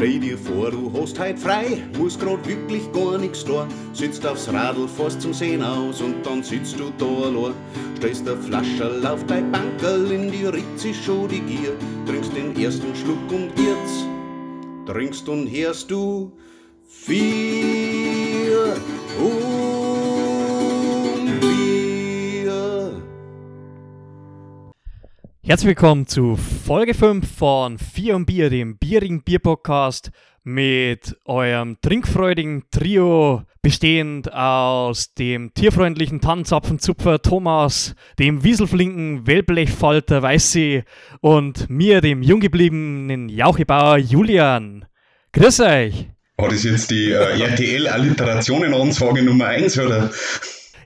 Stell dir vor, du hast heut frei, musst grad wirklich gar nix da. Sitzt aufs Radl, fährst zum Sehen aus und dann sitzt du da allein. Stellst der Flascherl auf dein Bankerl, in die sich schon die Gier. Trinkst den ersten Schluck und jetzt trinkst und hörst du vier Herzlich willkommen zu Folge 5 von Vier und Bier, dem bierigen Bierpodcast mit eurem trinkfreudigen Trio, bestehend aus dem tierfreundlichen Tannenzapfenzupfer Thomas, dem wieselflinken Wellblechfalter Weißsee und mir, dem junggebliebenen Jauchebauer Julian. Grüß euch! War das jetzt die äh, RTL-Alliterationen-Ansage Nummer 1, oder?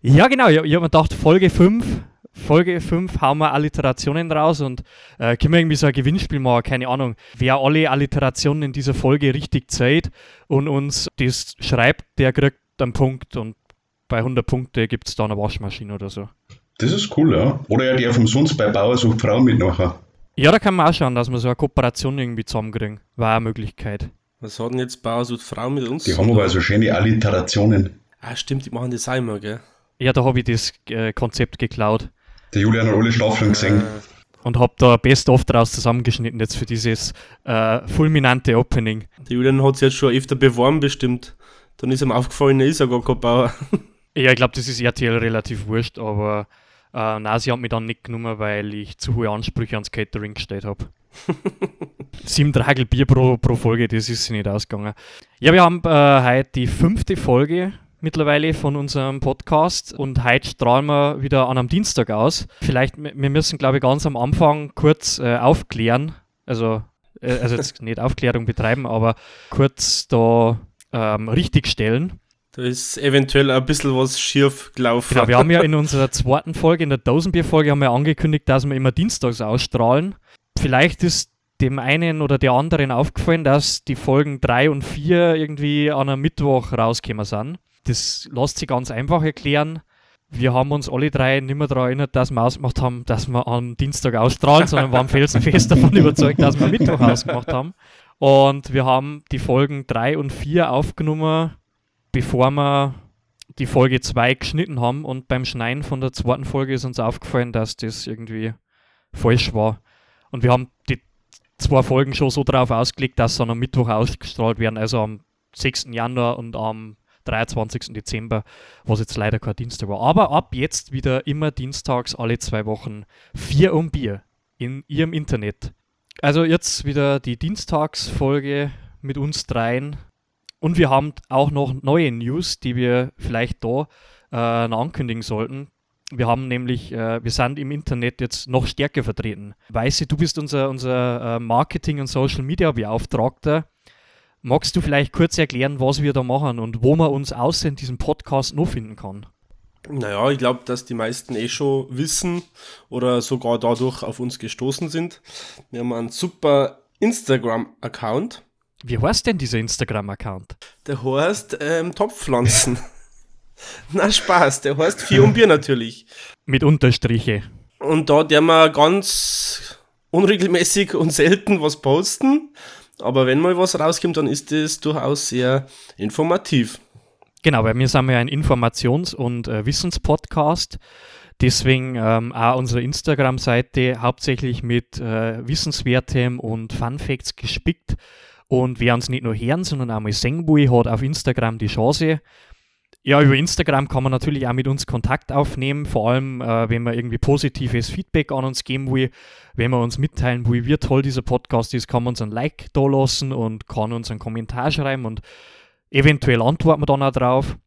Ja, genau, ich, ich habe mir gedacht, Folge 5 Folge 5 hauen wir Alliterationen raus und äh, können wir irgendwie so ein Gewinnspiel machen, keine Ahnung. Wer alle Alliterationen in dieser Folge richtig zählt und uns das schreibt, der kriegt einen Punkt und bei 100 Punkte gibt es da eine Waschmaschine oder so. Das ist cool, ja. Oder er darf umsonst bei Bauer sucht Frau mit nachher. Ja, da kann man auch schauen, dass wir so eine Kooperation irgendwie zusammenkriegen. War eine Möglichkeit. Was hat denn jetzt Bauer sucht Frau mit uns? Die haben aber so schöne Alliterationen. Ah, stimmt, die machen das auch immer, gell? Ja, da habe ich das äh, Konzept geklaut Der Julian hat alle Staffeln gesehen. Und habe da Best of draus zusammengeschnitten jetzt für dieses äh, fulminante Opening. der Julian hat sich jetzt schon öfter beworben, bestimmt. Dann ist ihm aufgefallen, er ist ja gar kein Bauer. Ja, ich glaube, das ist RTL relativ wurscht, aber äh, nein, sie haben mich dann nicht genommen, weil ich zu hohe Ansprüche ans Catering gestellt habe. Sieben Dragel Bier pro, pro Folge, das ist sie nicht ausgegangen. Ja, wir haben äh, heute die fünfte Folge mittlerweile von unserem Podcast und heute strahlen wir wieder an einem Dienstag aus. Vielleicht, wir wir müssen, glaube ich, ganz am Anfang kurz äh, aufklären, also, äh, also jetzt nicht Aufklärung betreiben, aber kurz da ähm, richtigstellen. Da ist eventuell ein bisschen was schief gelaufen. Genau, wir haben ja in unserer zweiten Folge, in der Dosenbier-Folge, haben wir angekündigt, dass wir immer dienstags ausstrahlen. Vielleicht ist dem einen oder der anderen aufgefallen, dass die Folgen 3 und 4 irgendwie an einem Mittwoch rausgekommen sind. Das lässt sich ganz einfach erklären. Wir haben uns alle drei nicht mehr daran erinnert, dass wir ausgemacht haben, dass wir am Dienstag ausstrahlen, sondern waren felsenfest davon überzeugt, dass wir Mittwoch ausgemacht haben. Und wir haben die Folgen 3 und 4 aufgenommen, bevor wir die Folge 2 geschnitten haben. Und beim Schneiden von der zweiten Folge ist uns aufgefallen, dass das irgendwie falsch war. Und wir haben die zwei Folgen schon so darauf ausgelegt, dass sie am Mittwoch ausgestrahlt werden, also am 6. Januar und am 23. Dezember, was jetzt leider kein Dienstag war. Aber ab jetzt wieder immer dienstags alle zwei Wochen vier um Bier in ihrem Internet. Also jetzt wieder die Dienstagsfolge mit uns dreien. Und wir haben auch noch neue News, die wir vielleicht da äh, ankündigen sollten. Wir haben nämlich, äh, wir sind im Internet jetzt noch stärker vertreten. Weiße, du bist unser, unser äh, Marketing- und Social Media Beauftragter. Magst du vielleicht kurz erklären, was wir da machen und wo man uns außer in diesem Podcast noch finden kann? Naja, ich glaube, dass die meisten eh schon wissen oder sogar dadurch auf uns gestoßen sind. Wir haben einen super Instagram-Account. Wie heißt denn dieser Instagram-Account? Der heißt ähm, Topfpflanzen. Na Spaß, der heißt Vier und Bier natürlich. Mit Unterstriche. Und da der wir ganz unregelmäßig und selten was posten. Aber wenn mal was rauskommt, dann ist das durchaus sehr informativ. Genau, weil wir sind ja ein Informations- und äh, Wissenspodcast. Deswegen ähm, auch unsere Instagram-Seite hauptsächlich mit äh, Wissenswertem und Fun Facts gespickt. Und wer uns nicht nur hören, sondern auch mal sehen will, hat auf Instagram die Chance. Ja, über Instagram kann man natürlich auch mit uns Kontakt aufnehmen, vor allem äh, wenn man irgendwie positives Feedback an uns geben will, wenn man uns mitteilen will, wie toll dieser Podcast ist, kann man uns ein Like da lassen und kann uns einen Kommentar schreiben und eventuell antworten wir dann auch drauf.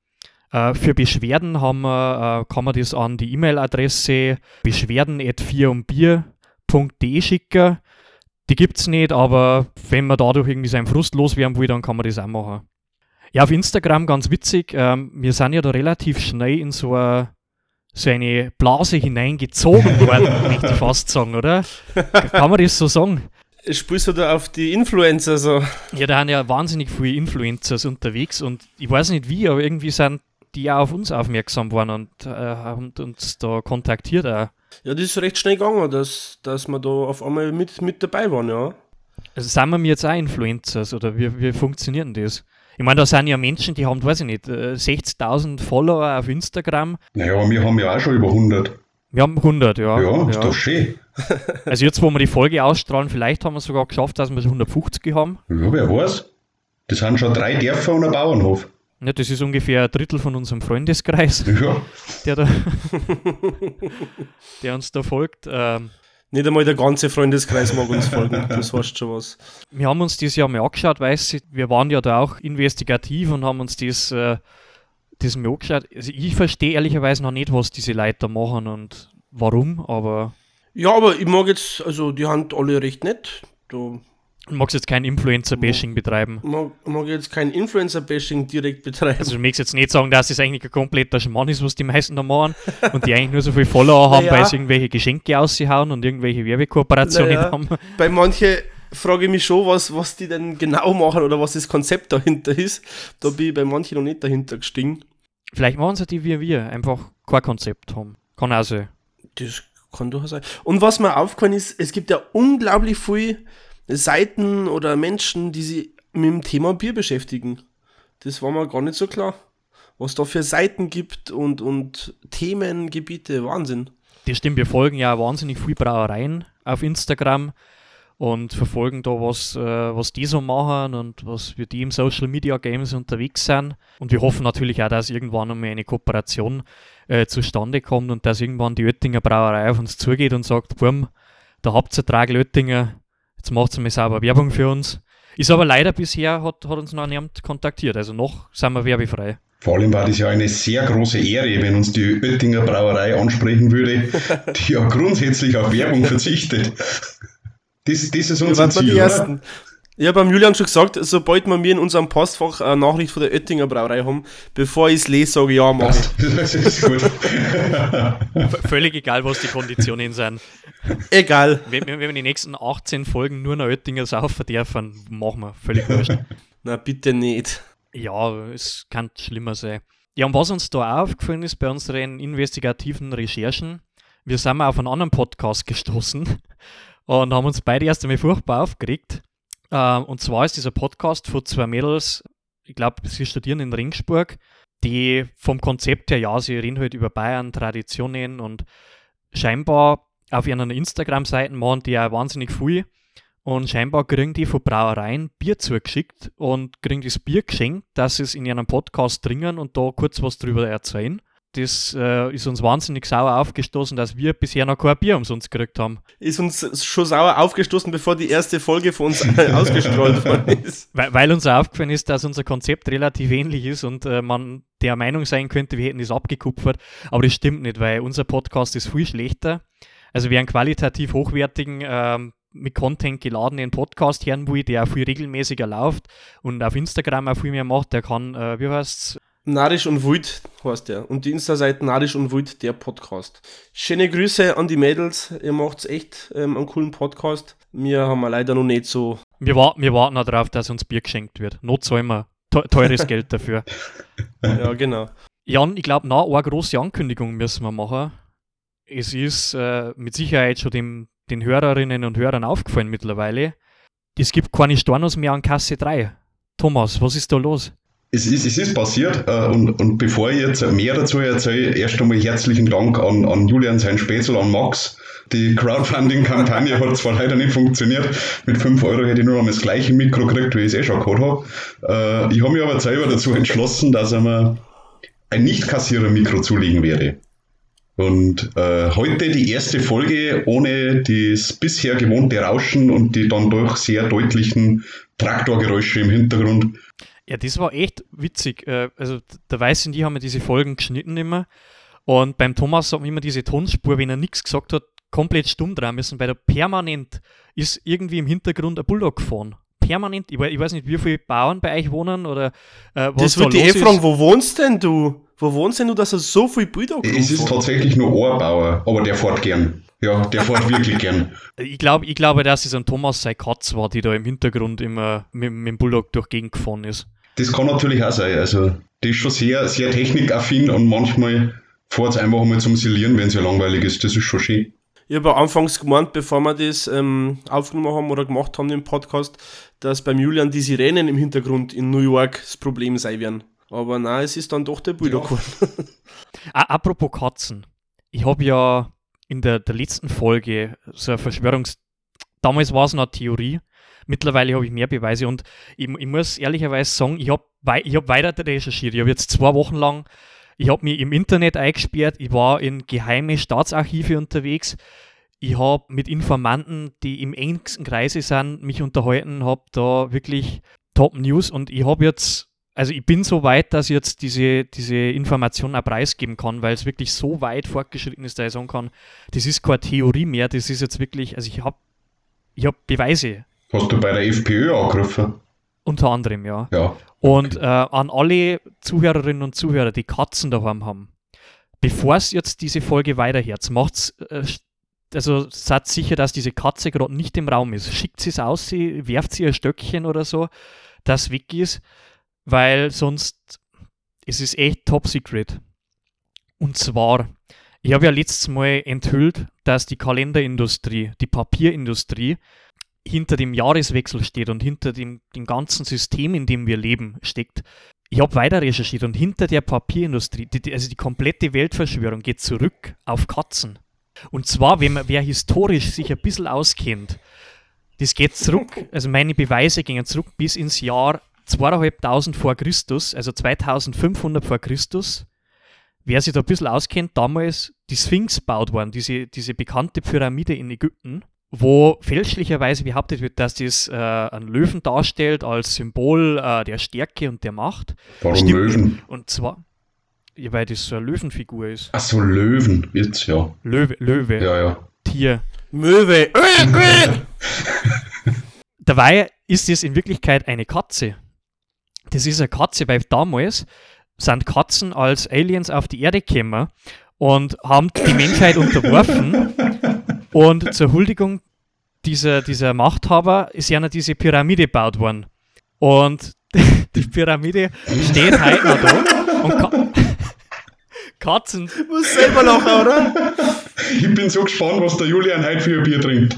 Äh, für Beschwerden haben wir, äh, kann man das an die E-Mail-Adresse beschwerden.vierumbier.de schicken. Die gibt es nicht, aber wenn man dadurch irgendwie seinen Frust loswerden will, dann kann man das auch machen. Ja, auf Instagram ganz witzig. Ähm, wir sind ja da relativ schnell in so eine, so eine Blase hineingezogen worden, möchte ich fast sagen, oder? Kann man das so sagen? Spielst du da auf die Influencer so? Ja, da sind ja wahnsinnig viele Influencers unterwegs und ich weiß nicht wie, aber irgendwie sind die auch auf uns aufmerksam geworden und äh, haben uns da kontaktiert auch. Ja, das ist recht schnell gegangen, dass, dass wir da auf einmal mit, mit dabei waren, ja. Also sind wir jetzt auch Influencers oder wie, wie funktioniert denn das? Ich meine, da sind ja Menschen, die haben, weiß ich nicht, äh, 60.000 Follower auf Instagram. Naja, wir haben ja auch schon über 100. Wir haben 100, ja. Ja, ist doch schön. Also jetzt, wo wir die Folge ausstrahlen, vielleicht haben wir sogar geschafft, dass wir so 150 haben. Ja, wer weiß. Das sind schon drei Dörfer und ein Bauernhof. Ja, das ist ungefähr ein Drittel von unserem Freundeskreis, Ja, der, da der uns da folgt. Ähm, Nicht einmal der ganze Freundeskreis mag uns folgen. Das heißt schon was. wir haben uns das ja mal angeschaut, weißt du, wir waren ja da auch investigativ und haben uns das, äh, das mal angeschaut. Also ich verstehe ehrlicherweise noch nicht, was diese Leute da machen und warum, aber Ja, aber ich mag jetzt, also die haben alle recht nett. Da ich mag jetzt kein Influencer-Bashing betreiben. mag, mag jetzt kein Influencer-Bashing direkt betreiben. Also du möchtest jetzt nicht sagen, dass das eigentlich ein kompletter Schmarrn ist, was die meisten da machen und die eigentlich nur so viel Follower haben, Naja. weil sie irgendwelche Geschenke aushauen und irgendwelche Werbekooperationen Naja. haben. Bei manchen frage ich mich schon, was, was die denn genau machen oder was das Konzept dahinter ist. Da bin ich bei manchen noch nicht dahinter gestiegen. Vielleicht machen sie die wie wir, einfach kein Konzept haben. Kann auch sein. Das kann durchaus sein. Und was mir aufgefallen ist, es gibt ja unglaublich viele Seiten oder Menschen, die sich mit dem Thema Bier beschäftigen. Das war mir gar nicht so klar. Was da für Seiten gibt und, und Themengebiete, Wahnsinn. Das stimmt, wir folgen ja wahnsinnig viel Brauereien auf Instagram und verfolgen da, was, äh, was die so machen und was wir die im Social Media Games unterwegs sind. Und wir hoffen natürlich auch, dass irgendwann einmal eine Kooperation äh, zustande kommt und dass irgendwann die Oettinger Brauerei auf uns zugeht und sagt, Burm, da habt ihr Tragel Oettinger, jetzt macht ihr mal sauber Werbung für uns. Ist aber leider bisher, hat, hat uns noch niemand kontaktiert, also noch sind wir werbefrei. vor allem war das ja eine sehr große Ehre, wenn uns die Oettinger Brauerei ansprechen würde, die ja grundsätzlich auf Werbung verzichtet. Das, das ist Wir unser Ziel, die oder? Ersten. Ich habe beim Julian schon gesagt, sobald wir mir in unserem Postfach eine Nachricht von der Oettinger Brauerei haben, bevor ich es lese, sage ich ja, mach ich. Das, ist gut. V völlig egal, was die Konditionen sind. Egal. Wenn, wenn wenn wir die nächsten 18 Folgen nur noch Oettinger saufen dürfen, machen wir. Völlig wurscht. Na, bitte nicht. Ja, es kann schlimmer sein. Ja, und was uns da auch aufgefallen ist bei unseren investigativen Recherchen, wir sind mal auf einen anderen Podcast gestoßen und haben uns beide erst einmal furchtbar aufgeregt. Ähm, und zwar ist dieser Podcast von zwei Mädels, ich glaube, sie studieren in Ringsburg, die vom Konzept her, ja, sie reden halt über Bayern, Traditionen und scheinbar auf ihren Instagram-Seiten machen die ja wahnsinnig viel. Und scheinbar kriegen die von Brauereien Bier zugeschickt und kriegen das Bier geschenkt, dass sie es in ihrem Podcast trinken und da kurz was drüber erzählen. Das äh, ist uns wahnsinnig sauer aufgestoßen, dass wir bisher noch kein Bier umsonst gekriegt haben. Ist uns schon sauer aufgestoßen, bevor die erste Folge von uns ausgestrahlt worden ist. Weil, weil uns aufgefallen ist, dass unser Konzept relativ ähnlich ist und äh, man der Meinung sein könnte, wir hätten das abgekupfert. Aber das stimmt nicht, weil unser Podcast ist viel schlechter. Also wer einen qualitativ hochwertigen, ähm, mit Content geladenen Podcast hören will, der auch viel regelmäßiger läuft und auf Instagram auch viel mehr macht, der kann, äh, wie heißt's? Narisch und Wut heißt der. Und die Insta-Seite Narisch und Wut, der Podcast. Schöne Grüße an die Mädels. Ihr macht echt ähm, einen coolen Podcast. Wir haben leider noch nicht so. Wir, warten, wir warten auch darauf, dass uns Bier geschenkt wird. Not wir te- teures Geld dafür. Ja, genau. Jan, ich glaube, noch eine große Ankündigung müssen wir machen. Es ist äh, mit Sicherheit schon dem, den Hörerinnen und Hörern aufgefallen mittlerweile. Es gibt keine Stornos mehr an Kasse 3. Thomas, was ist da los? Es ist, es ist passiert äh, und, und bevor ich jetzt mehr dazu erzähle, erst einmal herzlichen Dank an, an Julian, sein Spätzl, an Max. Die Crowdfunding-Kampagne hat zwar leider nicht funktioniert. Mit 5 Euro hätte ich nur noch das gleiche Mikro gekriegt, wie ich es eh schon gehabt habe. Äh, ich habe mich aber selber dazu entschlossen, dass er mir ein Nicht-Kassierer-Mikro zulegen werde. Und äh, heute die erste Folge ohne das bisher gewohnte Rauschen und die dann doch sehr deutlichen Traktorgeräusche im Hintergrund. Ja, das war echt witzig. Äh, Also der Weiß und ich haben ja diese Folgen geschnitten immer. Und beim Thomas haben wir immer diese Tonspur, wenn er nichts gesagt hat, komplett stumm dran müssen, weil da permanent ist irgendwie im Hintergrund ein Bulldog gefahren. Permanent. Ich, wei- ich weiß nicht, wie viele Bauern bei euch wohnen oder äh, was Das da würde ich eh fragen, wo wohnst denn du? Wo wohnst denn du, dass er so viel Bilder Es ist tatsächlich nur Ohrbauer, aber der fährt gern. Ja, der fährt wirklich gern. Ich, glaub, ich glaube, dass es ein Thomas sei Katz war, die da im Hintergrund immer mit, mit dem Bulldog durch die Gegend gefahren ist. Das kann natürlich auch sein. Also, die ist schon sehr, sehr technikaffin und manchmal fährt es einfach mal zum Silieren, wenn es ja langweilig ist. Das ist schon schön. Ich habe anfangs gemeint, bevor wir das ähm, aufgenommen haben oder gemacht haben im Podcast, dass beim Julian die Sirenen im Hintergrund in New York das Problem sein werden. Aber nein, es ist dann doch der Bulldog geworden. Apropos Katzen. Ich habe ja in der, der letzten Folge so eine Verschwörungs... Damals war es noch eine Theorie. Mittlerweile habe ich mehr Beweise und ich, ich muss ehrlicherweise sagen, ich habe ich hab weiter recherchiert. Ich habe jetzt zwei Wochen lang, ich habe mich im Internet eingesperrt, ich war in geheime Staatsarchive unterwegs. Ich habe mit Informanten, die im engsten Kreise sind, mich unterhalten, habe da wirklich Top News und ich habe jetzt also ich bin so weit, dass ich jetzt diese, diese Information auch preisgeben kann, weil es wirklich so weit fortgeschritten ist, dass ich sagen kann, das ist keine Theorie mehr, das ist jetzt wirklich, also ich habe ich hab Beweise. Hast du bei der FPÖ angerufen? Unter anderem, ja. Ja. Und äh, an alle Zuhörerinnen und Zuhörer, die Katzen daheim haben, bevor es jetzt diese Folge weiterhört, macht's, äh, also seid sicher, dass diese Katze gerade nicht im Raum ist. Schickt sie es aus, sie werft sie ein Stöckchen oder so, das weg ist weil sonst es ist echt top secret. Und zwar, ich habe ja letztes Mal enthüllt, dass die Kalenderindustrie, die Papierindustrie hinter dem Jahreswechsel steht und hinter dem, dem ganzen System, in dem wir leben, steckt. Ich habe weiter recherchiert und hinter der Papierindustrie, die, also die komplette Weltverschwörung geht zurück auf Katzen. Und zwar, wenn man, wer historisch sich ein bisschen auskennt, das geht zurück, also meine Beweise gehen zurück bis ins Jahr 2500 vor Christus, also 2500 vor Christus. Wer sich da ein bisschen auskennt, damals die Sphinx baut worden, diese, diese bekannte Pyramide in Ägypten, wo fälschlicherweise behauptet wird, dass das äh, einen Löwen darstellt als Symbol äh, der Stärke und der Macht. Warum Stimmt. Löwen? Und zwar, ja, weil das so eine Löwenfigur ist. Ach so, Löwen, jetzt ja. Löwe, Löwe. Ja, ja. Tier. Möwe. Dabei ist es in Wirklichkeit eine Katze. Das ist eine Katze, weil damals sind Katzen als Aliens auf die Erde gekommen und haben die Menschheit unterworfen. Und zur Huldigung dieser, dieser Machthaber ist ja noch diese Pyramide gebaut worden. Und die Pyramide steht heute noch da. Und Ka Katzen. Du musst selber lachen, oder? Ich bin so gespannt, was der Julian heute für ein Bier trinkt.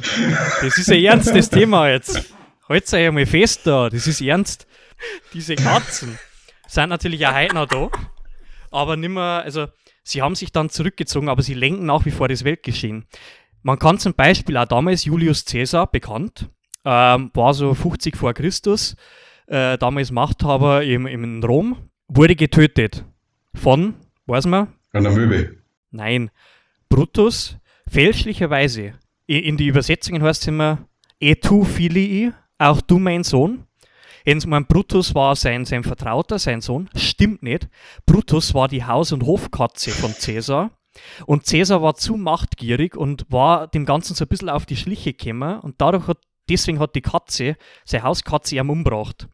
Das ist ein ernstes Thema jetzt. Haltet euch einmal fest da, das ist ernst. Diese Katzen sind natürlich auch heute noch da, aber nimmer, also sie haben sich dann zurückgezogen, aber sie lenken nach wie vor das Weltgeschehen. Man kann zum Beispiel auch damals Julius Caesar, bekannt, ähm, war so 50 vor Christus, äh, damals Machthaber im, im Rom, wurde getötet von, weiß man? Einer Möwe. Nein, Brutus, fälschlicherweise. In die Übersetzungen heißt es immer, e tu filii, auch du mein Sohn. Jens mein Brutus war sein, sein Vertrauter, sein Sohn. Stimmt nicht. Brutus war die Haus- und Hofkatze von Cäsar. Und Cäsar war zu machtgierig und war dem Ganzen so ein bisschen auf die Schliche gekommen. Und dadurch hat, deswegen hat die Katze, seine Hauskatze, ihm umgebracht.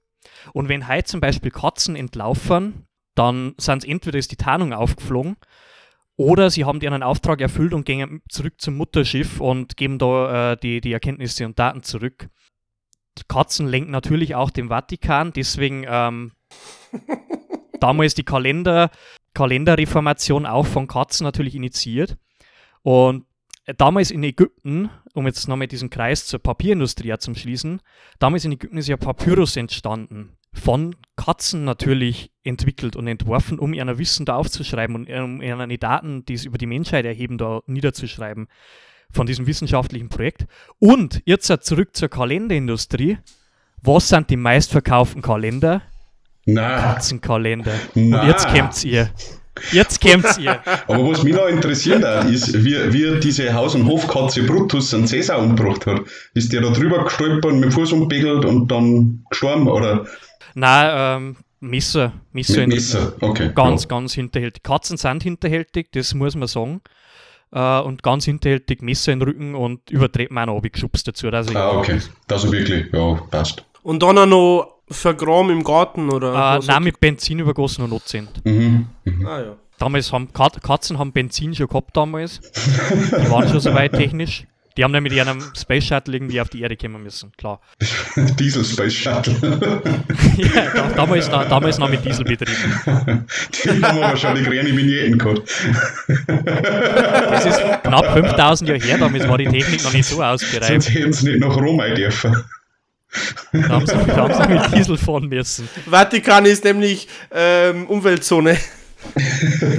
Und wenn heute zum Beispiel Katzen entlaufen, dann sind es entweder ist die Tarnung aufgeflogen oder sie haben ihren Auftrag erfüllt und gehen zurück zum Mutterschiff und geben da äh, die, die Erkenntnisse und Daten zurück. Katzen lenken natürlich auch den Vatikan, deswegen ähm, damals die Kalender, Kalenderreformation auch von Katzen natürlich initiiert. Und äh, damals in Ägypten, um jetzt nochmal diesen Kreis zur Papierindustrie zum Schließen, damals in Ägypten ist ja Papyrus entstanden. Von Katzen natürlich entwickelt und entworfen, um ihre Wissen da aufzuschreiben und um ihre Daten, die es über die Menschheit erheben, da niederzuschreiben von diesem wissenschaftlichen Projekt. Und jetzt zurück zur Kalenderindustrie. Was sind die meistverkauften Kalender? Na. Katzenkalender. Na. Und jetzt kämpft ihr. Jetzt kämpft ihr. Aber was mich noch interessiert ist, wie, wie diese Haus- und Hofkatze Brutus einen Cäsar umgebracht hat. Ist der da drüber gestolpert, mit dem Fuß umpegelt und dann gestorben, oder? Nein, ähm, Messer. Messer, mit Messer. okay. Ganz, ja. ganz hinterhältig. Katzen sind hinterhältig, das muss man sagen äh, und ganz hinterhältig Messer in den Rücken und übertreibt man auch geschubst dazu. Dass ah, okay. Das ist wirklich, ja, passt. Und dann auch noch vergraben im Garten, oder? Äh, nein, mit Benzin übergossen und Notzind. Mhm. Mhm. Ah, ja. Damals haben Katzen haben Benzin schon gehabt damals. Die waren schon so weit technisch. Die haben dann mit ihrem Space Shuttle irgendwie auf die Erde kommen müssen, klar. Diesel Space Shuttle. ja, da, damals, da, damals noch mit Diesel betrieben. Die haben wahrscheinlich reine Vignetten gehabt. Das ist knapp 5000 Jahre her, damals war die Technik noch nicht so ausgereift. Sonst hätten sie nicht nach Rom ein dürfen. Da haben, sie, da haben sie mit Diesel fahren müssen. Vatikan ist nämlich ähm, Umweltzone.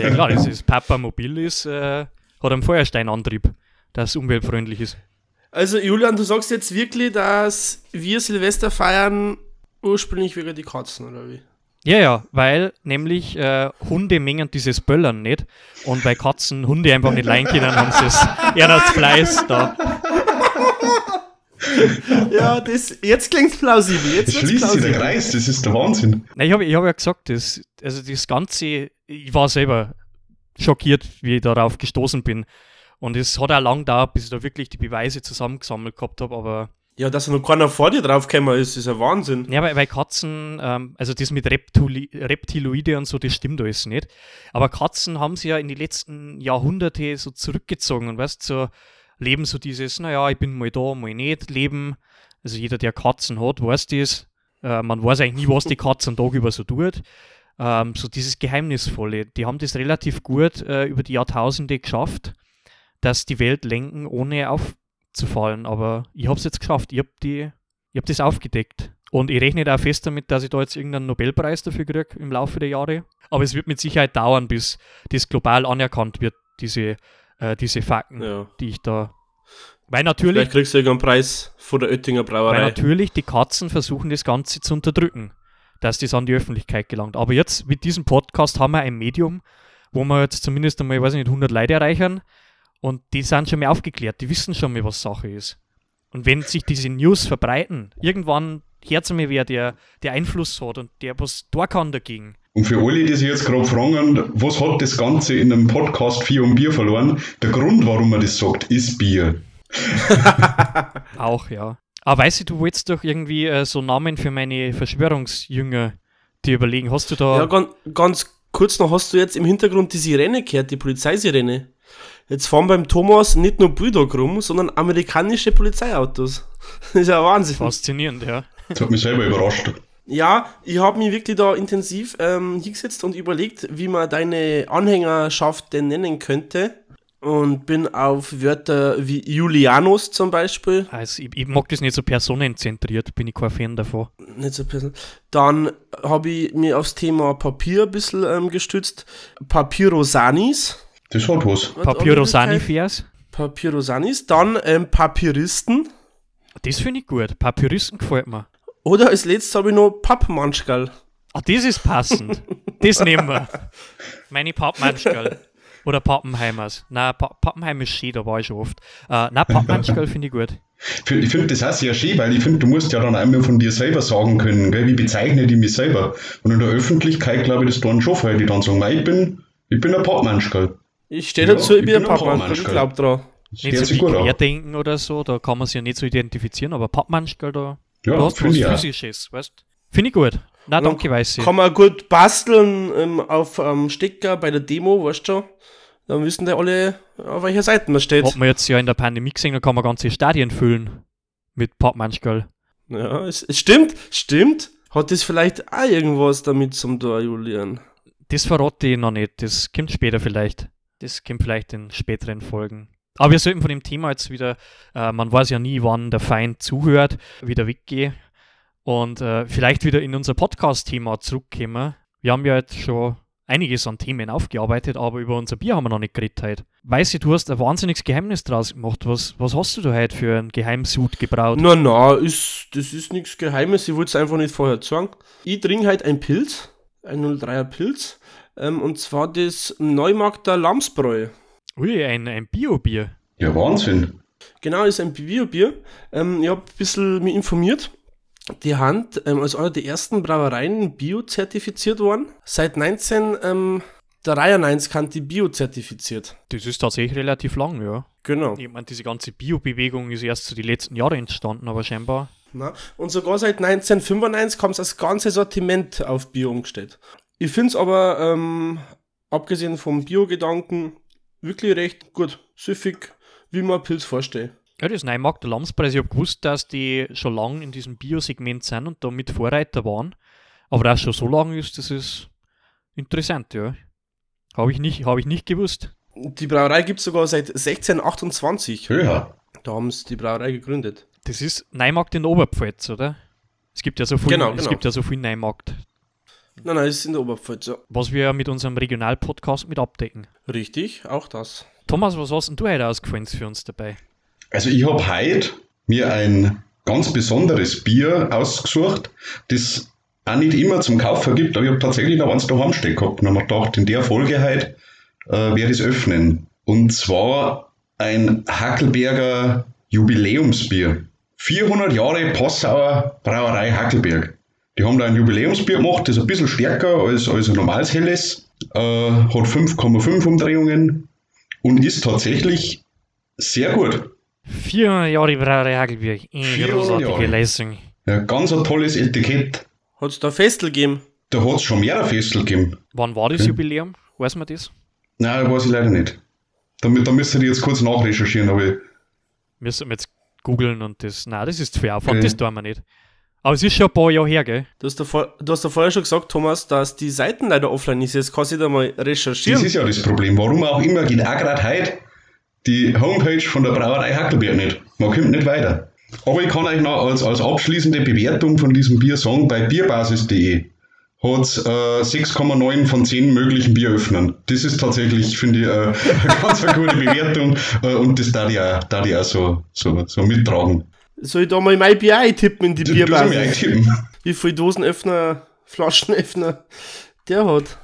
Ja klar, das ist Papa Mobil ist, äh, hat einen Feuersteinantrieb, das umweltfreundlich ist. Also Julian, du sagst jetzt wirklich, dass wir Silvester feiern ursprünglich wegen die Katzen, oder wie? Ja, ja, weil nämlich äh, Hunde mengen dieses Böllern nicht und weil Katzen Hunde einfach nicht leiden können, haben sie es eher als Fleiß da. Ja, das, jetzt klingt plausibel. Jetzt schließt sich der plausibel. Kreis, das ist der Wahnsinn. Na, ich habe ich hab ja gesagt, das, also das Ganze, ich war selber schockiert, wie ich darauf gestoßen bin. Und es hat auch lang gedauert, bis ich da wirklich die Beweise zusammengesammelt gehabt habe, aber Ja, dass noch keiner vor dir draufgekommen ist, ist ein Wahnsinn. Ja, weil, weil Katzen, ähm, also das mit Reptili Reptiloide und so, das stimmt alles nicht. Aber Katzen haben sie ja in die letzten Jahrhunderte so zurückgezogen und weißt so leben so dieses, naja, ich bin mal da, mal nicht, leben. Also jeder, der Katzen hat, weiß das. Äh, man weiß eigentlich nie, was die Katze am Tag über so tut. Ähm, so dieses Geheimnisvolle. Die haben das relativ gut äh, über die Jahrtausende geschafft, dass die Welt lenken, ohne aufzufallen. Aber ich habe es jetzt geschafft. Ich habe habe das aufgedeckt. Und ich rechne da fest damit, dass ich da jetzt irgendeinen Nobelpreis dafür kriege im Laufe der Jahre. Aber es wird mit Sicherheit dauern, bis das global anerkannt wird, diese, äh, diese Fakten, Ja. die ich da. Weil natürlich, Vielleicht kriegst du irgendeinen Preis von der Oettinger weil Brauerei. natürlich die Katzen versuchen, das Ganze zu unterdrücken, dass das an die Öffentlichkeit gelangt. Aber jetzt mit diesem Podcast haben wir ein Medium, wo wir jetzt zumindest einmal, weiß ich nicht, 100 Leute erreichen und die sind schon mal aufgeklärt, die wissen schon mal, was Sache ist. Und wenn sich diese News verbreiten, irgendwann hört mir wer, der, der Einfluss hat und der was da kann dagegen. Und für alle, die sich jetzt gerade fragen, was hat das Ganze in einem Podcast 4 um Bier verloren? Der Grund, warum man das sagt, ist Bier. Auch, ja. Aber weißt du, du wolltest doch irgendwie äh, so Namen für meine Verschwörungsjünger dir überlegen. Hast du da. Ja, ganz, ganz kurz noch, hast du jetzt im Hintergrund die Sirene gehört, die Polizeisirene? Jetzt fahren beim Thomas nicht nur Bulldog rum, sondern amerikanische Polizeiautos. Das ist ja Wahnsinn. faszinierend, ja. Das hat mich selber überrascht. Ja, ich habe mich wirklich da intensiv ähm, hingesetzt und überlegt, wie man deine Anhängerschaft denn nennen könnte. Und bin auf Wörter wie Julianus zum Beispiel, Also ich, ich mag das nicht so personenzentriert, bin ich kein Fan davon. nicht so person. Dann habe ich mir aufs Thema Papier ein bisschen ähm, gestützt. Papyrosanis. Das hat was. Papyrosanifers, Papyrosanis. Dann ähm, Papyristen. das finde ich gut. Papyristen gefällt mir. Oder als letztes habe ich noch Pappmanschgal. Ah, das ist passend. das nehmen wir. Meine Pappmanschgal. Oder Pappenheimers. Nein, pa Pappenheim ist schön, da war ich schon oft. Äh, nein, Pappmanschgal finde ich gut. Ich finde das auch sehr schön, weil ich finde, du musst ja dann einmal von dir selber sagen können, gell? wie bezeichne ich mich selber. Und in der Öffentlichkeit glaube ich, das dann schon viele, die dann sagen, "Mei, ich bin, ich bin ein Pappmanschgal. Ich stehe Ja, dazu, ich ich bin ein Pappmanschgal. Ich glaube dran. Nicht so wie. Querdenken oder so, da kann man sich ja nicht so identifizieren, aber Pappmanschgal, da, Ja, da hast du was ich auch. Physisches, weißt Finde ich gut. Na, Ja, danke, Weißi. Kann man gut basteln ähm, auf ähm, Stecker bei der Demo, weißt du schon. Dann wissen die alle, auf welcher Seite man steht. Hat man jetzt ja in der Pandemie gesehen, da kann man ganze Stadien füllen mit Pappmanschgal. Ja, es, es stimmt, stimmt. Hat das vielleicht auch irgendwas damit zum da, Julian? Das verrate ich noch nicht, das kommt später vielleicht. Das kommt vielleicht in späteren Folgen. Aber wir sollten von dem Thema jetzt wieder, äh, man weiß ja nie, wann der Feind zuhört, wieder weggehen und äh, vielleicht wieder in unser Podcast-Thema zurückkommen. Wir haben ja jetzt schon einiges an Themen aufgearbeitet, aber über unser Bier haben wir noch nicht geredet heute. Weiß ich, du hast ein wahnsinniges Geheimnis draus gemacht. Was, was hast du da heute für einen Geheimsud gebraut? Na, na, ist, das ist nichts Geheimes, ich wollte es einfach nicht vorher sagen. Ich trinke halt ein Pilz, ein 03er Pilz, ähm, und zwar das Neumarkter Lamsbräu. Ui, ein, ein Bio-Bier. Ja, Wahnsinn. Genau, ist ein Biobier. Ähm, ich habe ein bisschen mich informiert. Die Hand ähm, als einer der ersten Brauereien bio-zertifiziert worden. Seit 1993 kann die bio-zertifiziert. Das ist tatsächlich relativ lang, ja. Genau. Ich meine, diese ganze Bio-Bewegung ist erst so die letzten Jahre entstanden, aber scheinbar. Na, und sogar seit 1995 haben sie das ganze Sortiment auf Bio umgestellt. Ich finde es aber, ähm, abgesehen vom Bio-Gedanken, wirklich recht gut, süffig, wie man Pilz vorstellt. Ja, das Neumarkt der Lamspreis. Ich habe gewusst, dass die schon lange in diesem Biosegment sind und da mit Vorreiter waren. Aber dass es schon so lange ist, das ist interessant, ja. Habe ich, nicht, hab ich nicht gewusst. Die Brauerei gibt es sogar seit 1628. Ja. Da haben sie die Brauerei gegründet. Das ist Neumarkt in Oberpfalz, oder? Es gibt ja so viel, Genau, es genau. gibt ja so viel Neumarkt, Nein, nein, es ist in der Oberpfalz, ja. was wir ja mit unserem Regionalpodcast mit abdecken. Richtig, auch das. Thomas, was hast denn du heute ausgefallen für uns dabei? Also ich habe heute mir ein ganz besonderes Bier ausgesucht, das auch nicht immer zum Kaufen gibt, aber ich habe tatsächlich noch eins daheim stehen gehabt und habe mir gedacht, in der Folge heute äh, werde ich es öffnen. Und zwar ein Hackelberger Jubiläumsbier. 400 Jahre Passauer Brauerei Hackelberg. Die haben da ein Jubiläumsbier gemacht, das ist ein bisschen stärker als, als ein normales Helles, äh, hat 5,5 Umdrehungen und ist tatsächlich sehr gut. 400 Jahre Brauerei Hagelberg. Eine 400 großartige Jahre. Leistung. Ja, ganz ein tolles Etikett. Hat es da Festel gegeben? Da hat es schon mehrere Festel gegeben. Wann war das Okay. Jubiläum? Weiß man das? Nein, weiß ich leider nicht. Damit, da müsst ihr jetzt kurz nachrecherchieren, aber ich, Müssen wir jetzt googeln und das. Nein, das ist zu viel Aufwand, Okay. das tun wir nicht. Aber es ist schon ein paar Jahre her, gell? Du hast, da du hast da vorher schon gesagt, Thomas, dass die Seiten leider offline ist. Jetzt kannst du da mal das recherchieren. ist ja das Problem. Warum auch immer geht auch gerade heute die Homepage von der Brauerei Hackelberg nicht. Man kommt nicht weiter. Aber ich kann euch noch als, als abschließende Bewertung von diesem Bier sagen, bei bierbasis.de hat es äh, 6,9 von 10 möglichen Bieröffnern. Das ist tatsächlich, finde ich, äh, eine ganz eine gute Bewertung äh, und das darf ich auch, darf ich auch so, so, so mittragen. Soll ich da mal mein Bier eintippen in die Bierbasis? Wie viel Dosenöffner, Flaschenöffner der hat?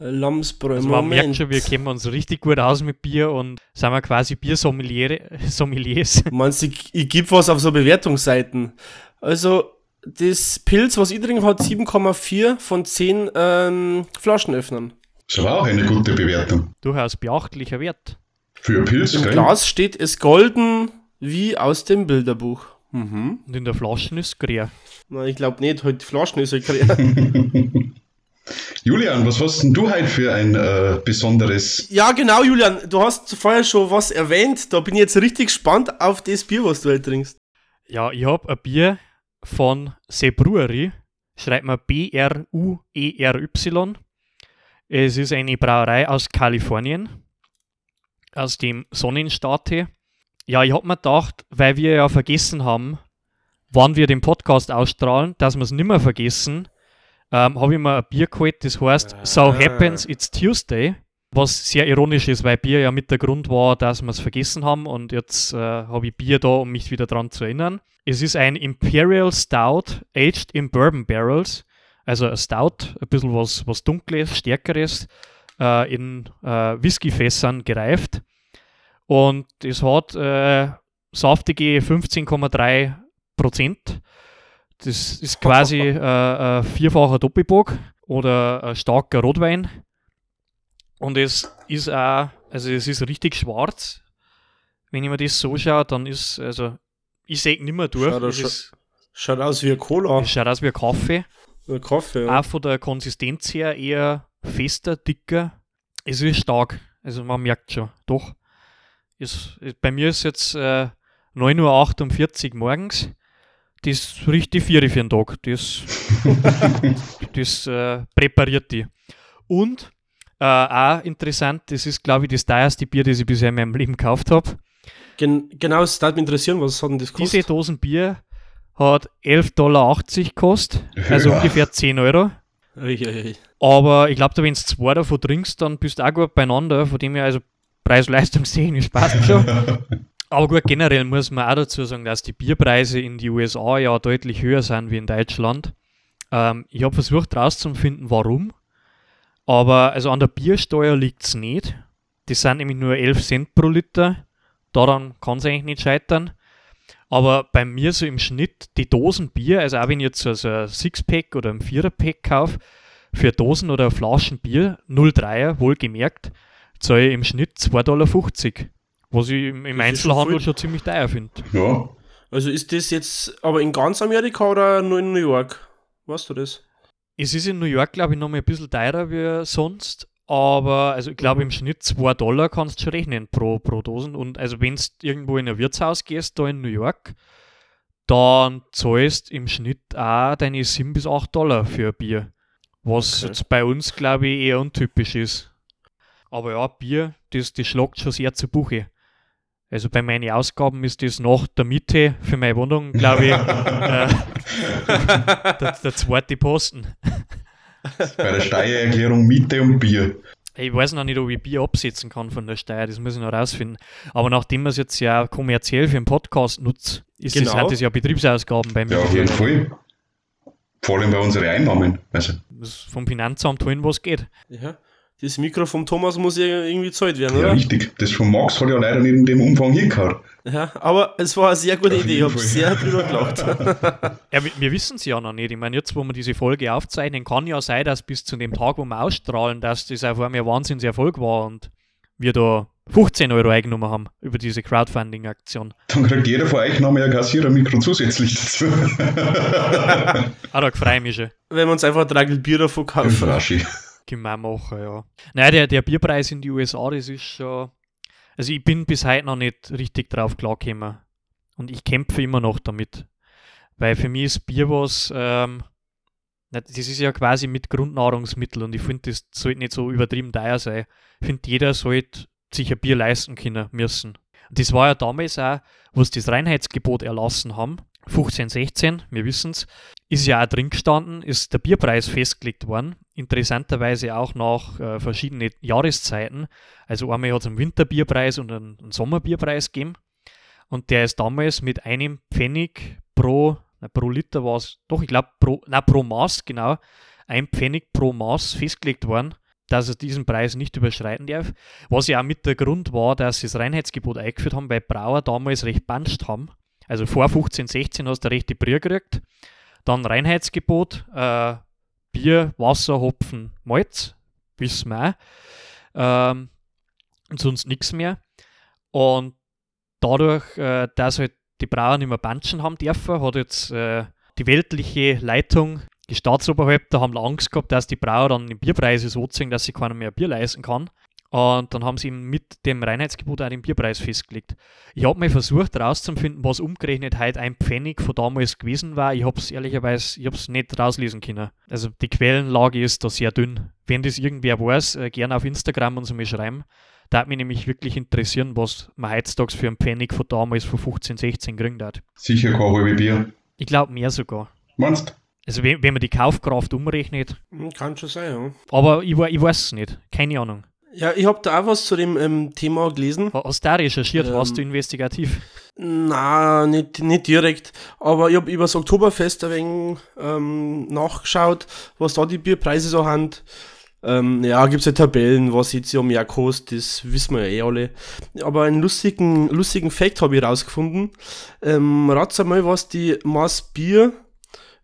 Äh, Lamsbräu, Also man merkt Moment. schon, wir kennen uns richtig gut aus mit Bier und sind wir quasi Biersommeliere- Sommeliers. Meinst du, ich, ich gebe was auf so Bewertungsseiten? Also, das Pilz, was ich trinke, hat 7,4 von 10 ähm, Flaschenöffnern. Das war auch eine gute Bewertung. Durchaus beachtlicher Wert. Für Pilz, Im gell? Glas steht es golden wie aus dem Bilderbuch. Mhm. Und in der Flasche ist grün. Na, ich glaube nicht, heute die Flaschen ist halt kreativ. Julian, was hast denn du heute für ein äh, besonderes? Ja, genau, Julian, du hast vorher schon was erwähnt. Da bin ich jetzt richtig gespannt auf das Bier, was du halt trinkst. Ja, ich habe ein Bier von Sebruery. Schreibt man B-R-U-E-R-Y. Es ist eine Brauerei aus Kalifornien, aus dem Sonnenstaat hier. Ja, ich habe mir gedacht, weil wir ja vergessen haben, wann wir den Podcast ausstrahlen, dass wir es nicht mehr vergessen, ähm, habe ich mir ein Bier geholt, das heißt So Ah. Happens It's Tuesday. Was sehr ironisch ist, weil Bier ja mit der Grund war, dass wir es vergessen haben und jetzt äh, habe ich Bier da, um mich wieder dran zu erinnern. Es ist ein Imperial Stout, aged in Bourbon Barrels. Also ein Stout, ein bisschen was, was Dunkles, Stärkeres, äh, in äh, Whiskyfässern gereift. Und es hat äh, saftige 15,3 Prozent. Das ist quasi äh, ein vierfacher Doppelbock oder ein starker Rotwein. Und es ist auch, also es ist richtig schwarz. Wenn ich mir das so schaue, dann ist, also, ich sehe nicht mehr durch. Schaut Es, aus- ist, Schaut aus wie ein Cola. es schaut aus wie ein Kaffee. Ein Kaffee. Ja. Auch von der Konsistenz her eher fester, dicker. Es ist stark. Also man merkt schon, doch. Es, bei mir ist jetzt äh, 9.48 Uhr morgens. Das riecht die Viere für den Tag. Das, das äh, präpariert die. Und äh, auch interessant, das ist, glaube ich, das teuerste Bier, das ich bisher in meinem Leben gekauft habe. Gen genau, es würde mich interessieren, was hat denn das Diese gekostet? Dosen Bier hat 11,80 Dollar gekostet, also Ja. ungefähr 10 Euro. Uiuiui. Aber ich glaube, wenn du zwei davon trinkst, dann bist du auch gut beieinander. Von dem her, also preis-leistungstechnisch passt schon. Aber gut, generell muss man auch dazu sagen, dass die Bierpreise in die USA ja deutlich höher sind wie in Deutschland. Ähm, ich habe versucht herauszufinden, warum. Aber also an der Biersteuer liegt es nicht. Das sind nämlich nur 11 Cent pro Liter. Daran kann es eigentlich nicht scheitern. Aber bei mir so im Schnitt die Dosen Bier, also auch wenn ich jetzt so ein Sixpack oder ein Viererpack kaufe, für Dosen oder Flaschen Bier, 0,3er, wohlgemerkt, zahle ich im Schnitt 2,50 Dollar. Was ich im, im Einzelhandel schon ziemlich teuer finde. Ja, Also ist das jetzt aber in ganz Amerika oder nur in New York? Weißt du das? Es ist in New York, glaube ich, noch mal ein bisschen teurer wie sonst, aber also ich glaube im Schnitt 2 Dollar kannst du schon rechnen pro, pro Dosen. Und also wenn du irgendwo in ein Wirtshaus gehst, da in New York, dann zahlst im Schnitt auch deine 7 bis 8 Dollar für ein Bier. Was Okay. jetzt bei uns, glaube ich, eher untypisch ist. Aber ja, Bier, das, das schlagt schon sehr zu Buche. Also bei meinen Ausgaben ist das nach der Miete für meine Wohnung, glaube ich, äh, der, der zweite Posten. Bei der Steuererklärung Miete und Bier. Ich weiß noch nicht, ob ich Bier absetzen kann von der Steuer, das muss ich noch rausfinden. Aber nachdem man es jetzt ja kommerziell für einen Podcast nutzt, ist das, Genau. sind das ja Betriebsausgaben bei mir. Ja, auf jeden Fall. Vor allem bei unseren Einnahmen. Also, vom Finanzamt holen, was geht. Ja. Das Mikro vom Thomas muss ja irgendwie gezahlt werden, ja, oder? richtig. Das von Max hat ja leider nicht in dem Umfang hingehauen. Ja, aber es war eine sehr gute Auf Idee, ich habe sehr drüber gelacht. Ja, wir, wissen es ja noch nicht. Ich meine, jetzt, wo wir diese Folge aufzeichnen, kann ja sein, dass bis zu dem Tag, wo wir ausstrahlen, dass das auf einmal ein Wahnsinnserfolg war und wir da 15 Euro eingenommen haben über diese Crowdfunding-Aktion. Dann kriegt jeder von euch noch mal ein Kassierermikro zusätzlich dazu. Ah, da freue ich mich schon. Wenn wir uns einfach ein Bier davon kaufen. Raschi. Können wir auch machen, ja. Nein, der, der Bierpreis in die USA, das ist schon. Also, ich bin bis heute noch nicht richtig drauf klargekommen. Und ich kämpfe immer noch damit. Weil für mich ist Bier was. Ähm, das ist ja quasi mit Grundnahrungsmittel und ich finde, das sollte nicht so übertrieben teuer sein. Ich finde, jeder sollte sich ein Bier leisten können müssen. Das war ja damals auch, wo sie das Reinheitsgebot erlassen haben, 15, 16, wir wissen es, ist ja auch drin gestanden, ist der Bierpreis festgelegt worden. Interessanterweise auch nach äh, verschiedenen Jahreszeiten. Also einmal hat es einen Winterbierpreis und einen, einen Sommerbierpreis gegeben. Und der ist damals mit einem Pfennig pro, na, pro Liter war es, doch, ich glaube, pro, na, pro Maß, genau, ein Pfennig pro Maß festgelegt worden, dass er diesen Preis nicht überschreiten darf. Was ja auch mit der Grund war, dass sie das Reinheitsgebot eingeführt haben, weil Brauer damals recht banscht haben. Also vor 15, 16 hast du rechte Bier gekriegt. Dann Reinheitsgebot, äh, Bier, Wasser, Hopfen, Malz, wir auch. Ähm, und sonst nichts mehr. Und dadurch, äh, dass halt die Brauer nicht mehr Banschen haben dürfen, hat jetzt äh, die weltliche Leitung, die Staatsoberhäupter haben Angst gehabt, dass die Brauer dann die Bierpreise so ziehen, dass sie keiner mehr Bier leisten kann. Und dann haben sie eben mit dem Reinheitsgebot auch den Bierpreis festgelegt. Ich habe mal versucht herauszufinden, was umgerechnet heute ein Pfennig von damals gewesen war. Ich habe es ehrlicherweise ich hab's nicht rauslesen können. Also die Quellenlage ist da sehr dünn. Wenn das irgendwer weiß, äh, gerne auf Instagram uns mal schreiben. Da hat mich nämlich wirklich interessieren, was man heutzutage für einen Pfennig von damals von 15, 16 gekriegt hat. Sicher kein halbe Bier. Ich glaube mehr sogar. Meinst Also wenn, wenn man die Kaufkraft umrechnet. Hm, Kann schon sein, ja. Aber ich, ich weiß es nicht. Keine Ahnung. Ja, ich habe da auch was zu dem ähm, Thema gelesen. Ha- Hast du da recherchiert? Ähm, Warst du investigativ? Na, nicht, nicht direkt. Aber ich habe über das Oktoberfest ein wenig ähm, nachgeschaut, was da die Bierpreise so haben. Ähm, ja, gibt es ja Tabellen, was jetzt ja mehr kostet, das wissen wir ja eh alle. Aber einen lustigen, lustigen Fact habe ich rausgefunden. Ähm, rat's einmal, was die Maß Bier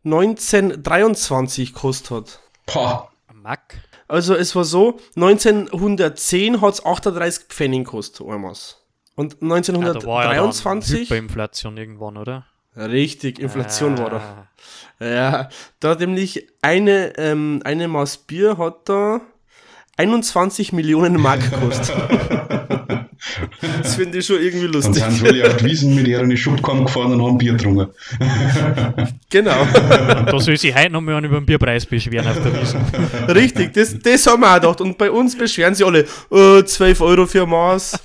1923 kostet hat. Pah, Mack? Also es war so, 1910 hat es 38 Pfennig gekostet, ein Maß. Und Ah, da war ja dann 1923... Hyperinflation irgendwann, oder? Richtig, Inflation war da. Ah. Ja, da hat nämlich eine, ähm, eine Maß Bier hat da 21 Millionen Mark gekostet. das finde ich schon irgendwie dann lustig. sind sie alle auf die Wiesen mit ihren Schubkamm gefahren und haben Bier getrunken. Genau, Und da soll sich heute noch mal über den Bierpreis beschweren auf der Wiese. richtig, das, das haben wir auch gedacht. Und bei uns beschweren sie alle, äh, 12 Euro für ein Maß.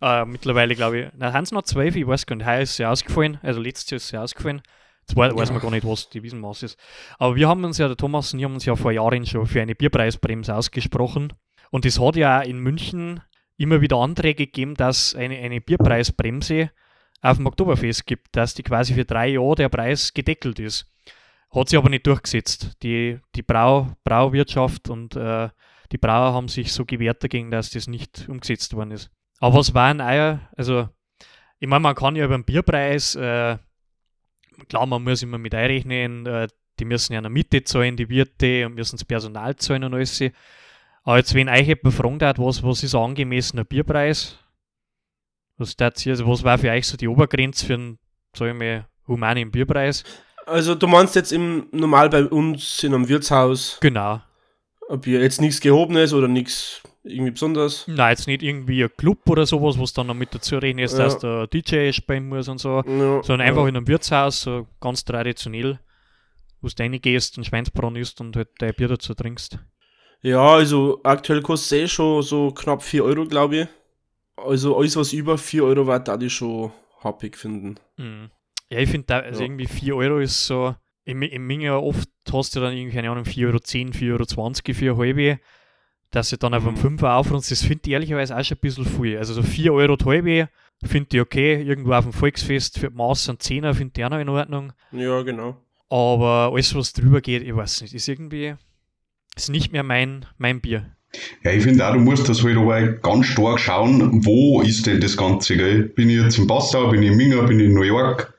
äh, mittlerweile glaube ich, na, haben es noch 12, ich weiß gar nicht, heuer ist sie ausgefallen, also letztes Jahr ist sie ausgefallen. Jetzt weiß, weiß man gar nicht, was die Wiesenmaß ist. Aber wir haben uns ja, der Thomas und ich haben uns ja vor Jahren schon für eine Bierpreisbremse ausgesprochen. Und es hat ja auch in München immer wieder Anträge gegeben, dass eine, eine Bierpreisbremse auf dem Oktoberfest gibt, dass die quasi für drei Jahre der Preis gedeckelt ist. Hat sich aber nicht durchgesetzt. Die, die Brau, Brauwirtschaft und äh, die Brauer haben sich so gewehrt dagegen, dass das nicht umgesetzt worden ist. Aber was waren Eier? Also, ich meine, man kann ja über den Bierpreis, äh, klar, man muss immer mit einrechnen, äh, die müssen ja eine Miete zahlen, die Wirte und müssen das Personal zahlen und alles. Aber jetzt, wenn euch jemand fragen hat, was, was ist ein angemessener Bierpreis? Was, ihr, also was war für euch so die Obergrenze für einen, sag ich mal, humanen Bierpreis? Also du meinst jetzt im normal bei uns in einem Wirtshaus, Genau. Ein Bier. Jetzt nichts Gehobenes oder nichts irgendwie besonders. Nein, jetzt nicht irgendwie ein Club oder sowas, wo es dann noch mit dazu reden ist, Ja. dass der DJ spielen muss und so. Ja, Sondern ja. einfach in einem Wirtshaus, so ganz traditionell, wo du reingehst, einen Schweinsbraten isst und halt dein Bier dazu trinkst. Ja, also aktuell kostet es eh schon so knapp 4 Euro, glaube ich. Also alles, was über 4 Euro war, da ich schon happig finden. Mhm. Ja, ich finde, also Ja. irgendwie 4 Euro ist so, im, im Minge oft hast du dann irgendwie, keine Ahnung, 4,10 Euro, 4,20 Euro für eine halbe, dass du dann auf einem Mhm. 5er aufrundst, das finde ich ehrlicherweise auch schon ein bisschen viel. Also so 4 Euro halbe finde ich okay, irgendwo auf dem Volksfest für die Maß und 10er finde ich auch noch in Ordnung. Ja, genau. Aber alles, was drüber geht, ich weiß nicht, ist irgendwie, ist nicht mehr mein, mein Bier. Ja, ich finde auch, du musst das halt aber ganz stark schauen, wo ist denn das Ganze, gell? Bin ich jetzt in Passau, bin ich in Minga, bin ich in New York?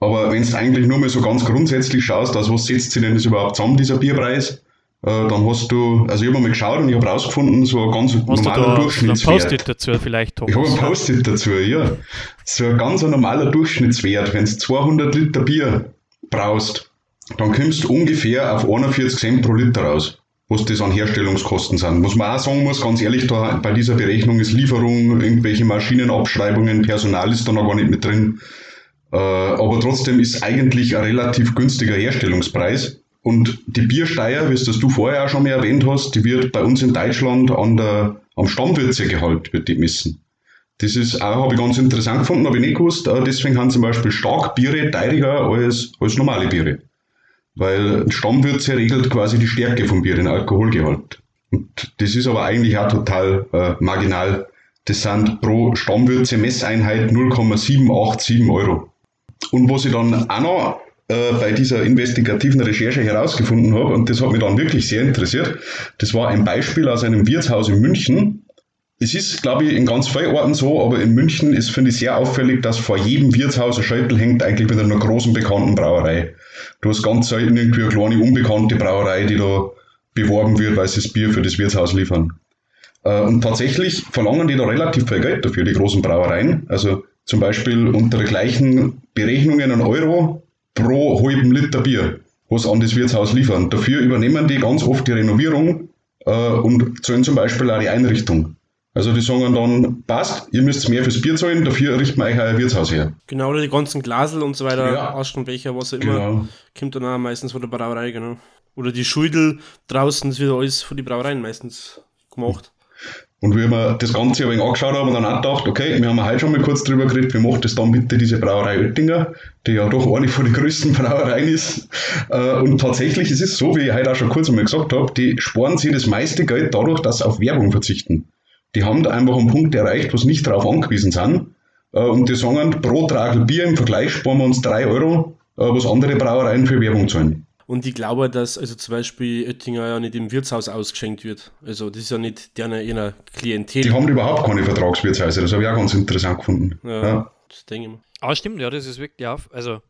Aber wenn du eigentlich nur mal so ganz grundsätzlich schaust, also was setzt sich denn das überhaupt zusammen, dieser Bierpreis? Äh, dann hast du, also ich habe mal geschaut und ich habe rausgefunden, so ein ganz Hast du normaler da so ein Durchschnittswert. Post-it dazu vielleicht, Ich habe Thomas? ein Post-it dazu, ja. So ein ganz normaler Durchschnittswert. Wenn du 200 Liter Bier brauchst, dann kommst du ungefähr auf 41 Cent pro Liter raus, was das an Herstellungskosten sind. Was man auch sagen muss, ganz ehrlich, da bei dieser Berechnung ist Lieferung, irgendwelche Maschinenabschreibungen, Personal ist da noch gar nicht mit drin. Äh, aber trotzdem ist eigentlich ein relativ günstiger Herstellungspreis. Und die Biersteuer, wie es das du vorher auch schon mal erwähnt hast, die wird bei uns in Deutschland an der, am Stammwürzegehalt wird die gemessen. Das ist auch, habe ich ganz interessant gefunden, habe ich nicht gewusst. Äh, Deswegen haben zum Beispiel Starkbiere teuriger als, als normale Biere. Weil Stammwürze regelt quasi die Stärke vom Bier, den Alkoholgehalt. Und das ist aber eigentlich auch total äh, marginal. Das sind pro Stammwürze Messeinheit 0,787 Euro. Und was ich dann auch noch äh, bei dieser investigativen Recherche herausgefunden habe, und das hat mich dann wirklich sehr interessiert, das war ein Beispiel aus einem Wirtshaus in München. Es ist, glaube ich, in ganz vielen Orten so, aber in München ist, finde ich, sehr auffällig, dass vor jedem Wirtshaus ein Schädel hängt, eigentlich mit einer großen bekannten Brauerei. Du hast ganz selten irgendwie eine kleine unbekannte Brauerei, die da beworben wird, weil sie das Bier für das Wirtshaus liefern. Äh, Und tatsächlich verlangen die da relativ viel Geld dafür, die großen Brauereien. Also zum Beispiel unter gleichen Berechnungen einen Euro pro halben Liter Bier, was an das Wirtshaus liefern. Dafür übernehmen die ganz oft die Renovierung äh, und zahlen zum Beispiel auch die Einrichtung. Also die sagen dann, passt, ihr müsst mehr fürs Bier zahlen, dafür richten wir euch euer Wirtshaus her. Genau, oder die ganzen Glasel und so weiter, Ja. Aschenbecher, was auch immer, Genau. kommt dann auch meistens von der Brauerei, genau. Oder die Schuldel draußen, das wird alles von den Brauereien meistens gemacht. Und wie wir das Ganze ein wenig angeschaut haben und dann auch gedacht, okay, wir haben heute schon mal kurz drüber geredet, wie macht das dann bitte diese Brauerei Oettinger, die ja doch eine von den größten Brauereien ist. Äh, Und tatsächlich ist es so, wie ich heute auch schon kurz einmal gesagt habe, die sparen sich das meiste Geld dadurch, dass sie auf Werbung verzichten. Die haben da einfach einen Punkt erreicht, wo sie nicht darauf angewiesen sind. Äh, Und die sagen, pro Tragel Bier im Vergleich sparen wir uns 3 Euro, äh, was andere Brauereien für Werbung zahlen. Und ich glaube, dass also zum Beispiel Oettinger ja nicht im Wirtshaus ausgeschenkt wird. Also das ist ja nicht deren ihrer Klientel. Die haben überhaupt keine Vertragswirtshäuser, das habe ich auch ganz interessant gefunden. ja, Ja. das denke ich mir. Aber stimmt, ja, das ist wirklich auf, also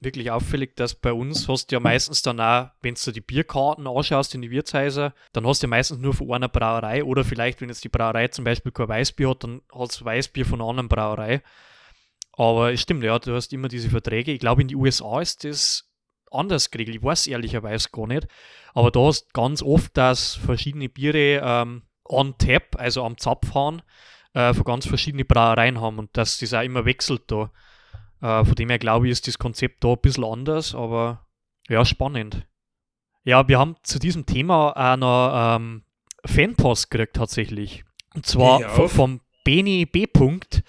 wirklich auffällig, dass bei uns hast du ja meistens dann auch, wenn du die Bierkarten anschaust in die Wirtshäuser, dann hast du ja meistens nur von einer Brauerei oder vielleicht, wenn jetzt die Brauerei zum Beispiel kein Weißbier hat, dann hast du Weißbier von einer anderen Brauerei. Aber es stimmt, ja, du hast immer diese Verträge. Ich glaube, in den USA ist das anders geregelt. Ich weiß ehrlicherweise gar nicht. Aber da hast du ganz oft, dass verschiedene Biere ähm, on tap, also am Zapf haben, äh, von ganz verschiedenen Brauereien haben und dass das auch immer wechselt da. Äh, von dem her glaube ich, ist das Konzept da ein bisschen anders, aber ja, spannend. Ja, wir haben zu diesem Thema auch noch ähm, Fanpost gekriegt tatsächlich. Und zwar auf. vom Beni B. -Punkt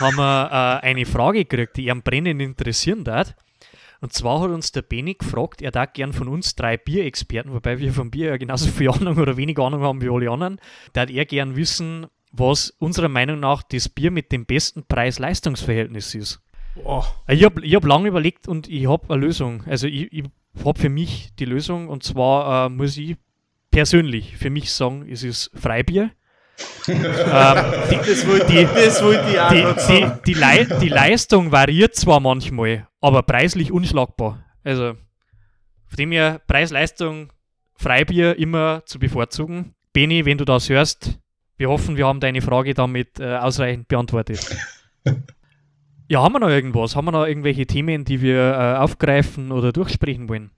haben wir äh, eine Frage gekriegt, die ihn brennend interessieren darf. Und zwar hat uns der Beni gefragt, er darf gern von uns drei Bierexperten, wobei wir vom Bier ja genauso viel Ahnung oder wenig Ahnung haben wie alle anderen, darf er gern wissen, was unserer Meinung nach das Bier mit dem besten Preis-Leistungs-Verhältnis ist. Boah, Ich habe ich hab lange überlegt und ich habe eine Lösung. Also ich, ich habe für mich die Lösung und zwar äh, muss ich persönlich für mich sagen, es ist Freibier. ähm, die, das wollte die, das ich auch die, die, die, Lei die Leistung variiert zwar manchmal, aber preislich unschlagbar. Also von dem her Preis-Leistung, Freibier immer zu bevorzugen. Beni, wenn du das hörst, wir hoffen, wir haben deine Frage damit äh, ausreichend beantwortet. ja, haben wir noch irgendwas? Haben wir noch irgendwelche Themen, die wir äh, aufgreifen oder durchsprechen wollen?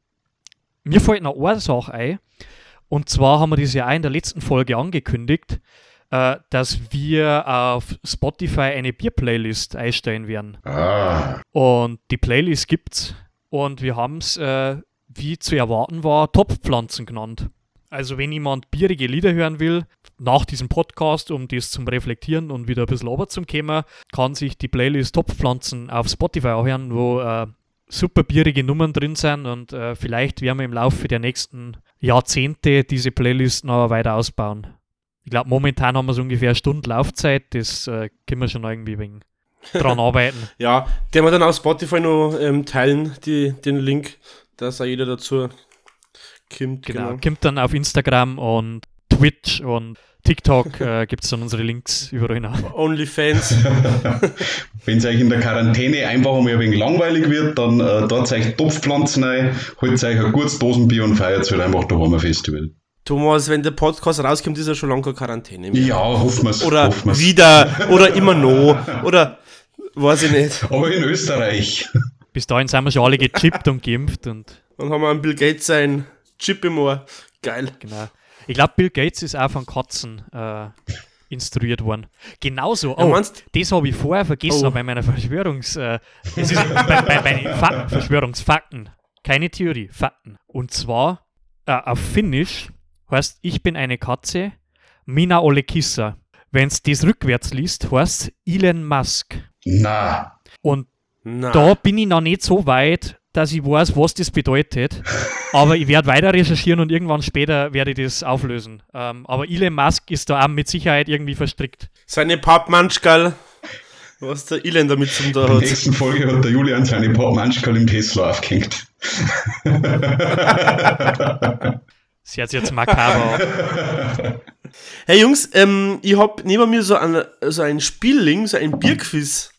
Mir fällt noch eine Sache ein. Und zwar haben wir das ja auch in der letzten Folge angekündigt, äh, dass wir auf Spotify eine Bier-Playlist einstellen werden. Ah, Und die Playlist gibt's. Und wir haben es, äh, wie zu erwarten war, Topfpflanzen genannt. Also wenn jemand bierige Lieder hören will, nach diesem Podcast, um das zum Reflektieren und wieder ein bisschen runter zum Kämmer, kann sich die Playlist Topfpflanzen auf Spotify anhören, wo äh, super bierige Nummern drin sind und äh, vielleicht werden wir im Laufe der nächsten Jahrzehnte diese Playlist noch weiter ausbauen. Ich glaube, momentan haben wir so ungefähr eine Stunde Laufzeit, das äh, können wir schon irgendwie wegen dran arbeiten. Ja, den wir dann auf Spotify noch ähm, teilen, die, den Link, dass auch jeder dazu kommt. Genau. Genau. Kommt dann auf Instagram und Twitch und TikTok äh, gibt es dann unsere Links überall hin. Onlyfans. wenn es euch in der Quarantäne einfach einmal ein wenig langweilig wird, dann äh, dort euch Topfpflanzen rein, holt euch ein gutes Dosenbier und feiert halt einfach daheim ein Festival. Thomas, wenn der Podcast rauskommt, ist er schon lange keine Quarantäne mehr. Ja, hoffen wir's. Oder hoffen wir's. wieder, oder immer noch, oder weiß ich nicht. Aber in Österreich. Bis dahin sind wir schon alle gechippt und geimpft und Dann haben wir einen Bill Gates sein Chip im Ohr. Geil. genau. Ich glaube, Bill Gates ist auch von Katzen äh, instruiert worden. Genauso. Ja, Oh, meinst- das habe ich vorher vergessen Oh. bei meiner Verschwörungs... Äh, es ist bei, bei, bei Fakten, Verschwörungsfakten. Keine Theorie, Fakten. Und zwar äh, auf Finnisch heißt ich bin eine Katze, Mina ole Kissa. Wenn es das rückwärts liest, heißt Elon Musk. Na, Und Na, da bin ich noch nicht so weit, dass ich weiß, was das bedeutet. Aber ich werde weiter recherchieren und irgendwann später werde ich das auflösen. Ähm, aber Elon Musk ist da auch mit Sicherheit irgendwie verstrickt. seine Pappmanschgal. Was der Elon damit zum da in der hat. nächsten Folge hat der Julian seine Portmanschkal im Tesla aufgehängt. Das hört sich jetzt makaber. Hey Jungs, ähm, ich hab neben mir so ein, so ein Spielling, so ein Bierquiz.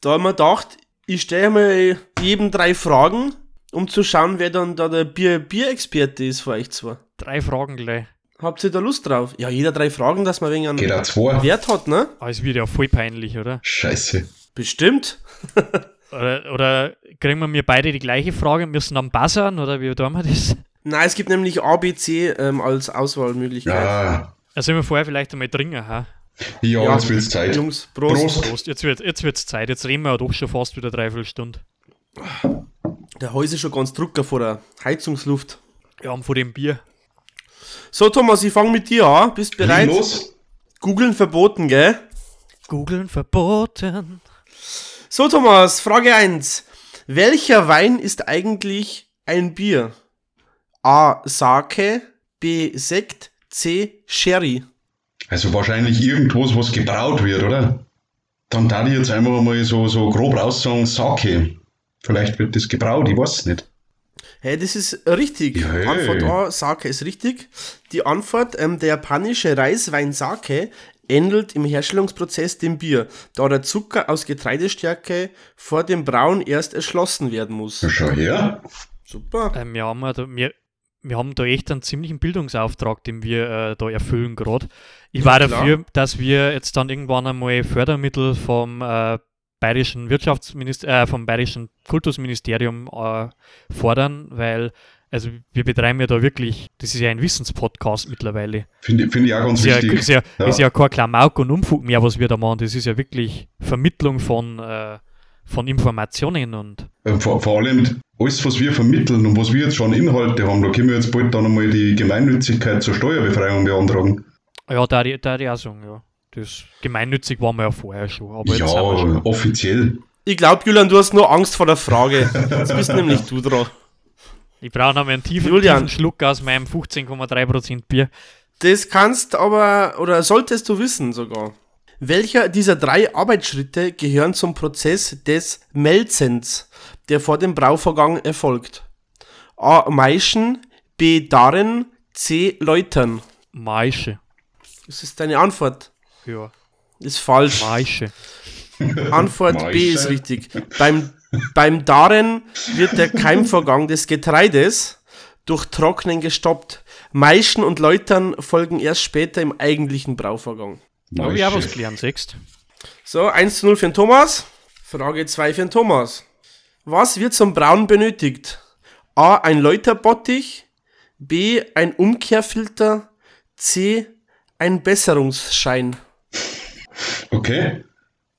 Da hab ich mir gedacht, ich stelle mal jedem drei Fragen, um zu schauen, wer dann da der Bier Bierexperte ist für euch zwei. Drei Fragen gleich. Habt ihr da Lust drauf? Ja, jeder drei Fragen, dass man wegen zwei. Wert hat, ne? Aber es wird ja voll peinlich, oder? Scheiße. Bestimmt. Oder, oder kriegen wir mir beide die gleiche Frage und müssen dann buzzern? Oder wie tun wir das? Nein, es gibt nämlich A, B, C ähm, als Auswahlmöglichkeit. Ja, Also wir vorher vielleicht einmal trinken, ha? Ja, Ja. jetzt wird's Zeit. Jungs, Prost. Prost. Prost, jetzt wird jetzt wird's Zeit. Jetzt reden wir ja doch schon fast wieder dreiviertel Stunde. Der Häuser ist schon ganz drucker vor der Heizungsluft. Ja, und vor dem Bier. So, Thomas, ich fange mit dir an. Bist Leg bereit? los. Googeln verboten, gell? Googeln verboten. So, Thomas, Frage 1. Welcher Wein ist eigentlich ein Bier? A. Sake, B. Sekt, C. Sherry. Also wahrscheinlich irgendwas, was gebraut wird, oder? Dann da ich jetzt einfach mal so, so grob raussagen, Sake. Vielleicht wird das gebraut, ich weiß es nicht. Hey, das ist richtig. Hey. Antwort A, Sake ist richtig. Die Antwort, ähm, der japanische Reiswein Sake ähnelt im Herstellungsprozess dem Bier, da der Zucker aus Getreidestärke vor dem Brauen erst erschlossen werden muss. Schau her. Super. Ähm, wir, haben ja da, wir, wir haben da echt einen ziemlichen Bildungsauftrag, den wir äh, da erfüllen gerade. Ich war klar. dafür, dass wir jetzt dann irgendwann einmal Fördermittel vom äh, bayerischen Wirtschaftsminister, äh, vom bayerischen Kultusministerium äh, fordern, weil also wir betreiben ja da wirklich, das ist ja ein Wissenspodcast mittlerweile. Finde find ich auch ganz Ist ja, wichtig. ist, ja, Ja. ist ja kein Klamauk und Umfug mehr, was wir da machen. Das ist ja wirklich Vermittlung von, äh, von Informationen und Äh, Vor, vor allem alles, was wir vermitteln und was wir jetzt schon Inhalte haben, da können wir jetzt bald dann einmal die Gemeinnützigkeit zur Steuerbefreiung beantragen. Ja, da die, da die auch sagen, ja. Das gemeinnützig waren wir ja vorher schon. Aber jetzt Ja, sind wir schon. offiziell. Ich glaube, Julian, du hast nur Angst vor der Frage. Jetzt bist nämlich du dran. Ich brauche noch einen tiefen, Julian. tiefen Schluck aus meinem 15,3% Bier. Das kannst aber, oder solltest du wissen sogar. Welcher dieser drei Arbeitsschritte gehören zum Prozess des Melzens, der vor dem Brauvorgang erfolgt? A. Maischen, B. Darren, C. Läutern. Maische. Das ist deine Antwort. Ja, Ist falsch. Maische. Antwort B ist Maische. richtig. Beim, beim Darren wird der Keimvorgang des Getreides durch Trocknen gestoppt. Maischen und Läutern folgen erst später im eigentlichen Brauvorgang. Habe ich auch was Maische. gelernt, siehst So, 1 zu 0 für den Thomas. Frage 2 für den Thomas. Was wird zum Brauen benötigt? A. Ein Läuterbottich. B. Ein Umkehrfilter. C. Ein Besserungsschein. Okay.